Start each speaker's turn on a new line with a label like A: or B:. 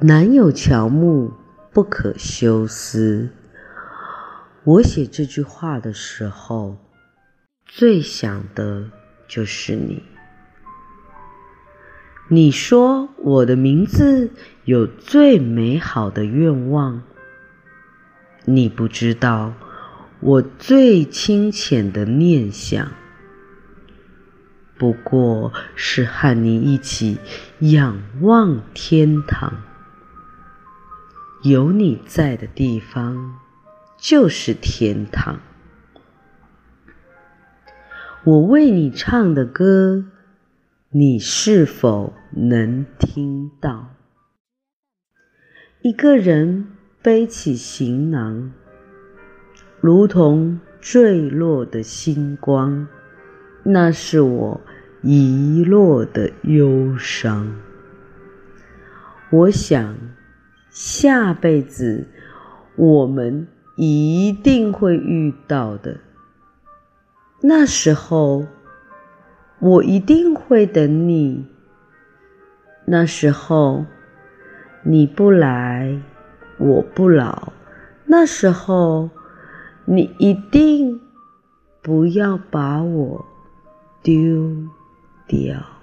A: 南有乔木，不可休思。我写这句话的时候，最想的就是你。你说我的名字有最美好的愿望，你不知道我最清浅的念想，不过是和你一起仰望天堂。有你在的地方就是天堂。我为你唱的歌，你是否能听到？一个人背起行囊，如同坠落的星光，那是我遗落的忧伤。我想，下辈子我们一定会遇到的。那时候。我一定会等你。那时候你不来，我不老。那时候你一定不要把我丢掉。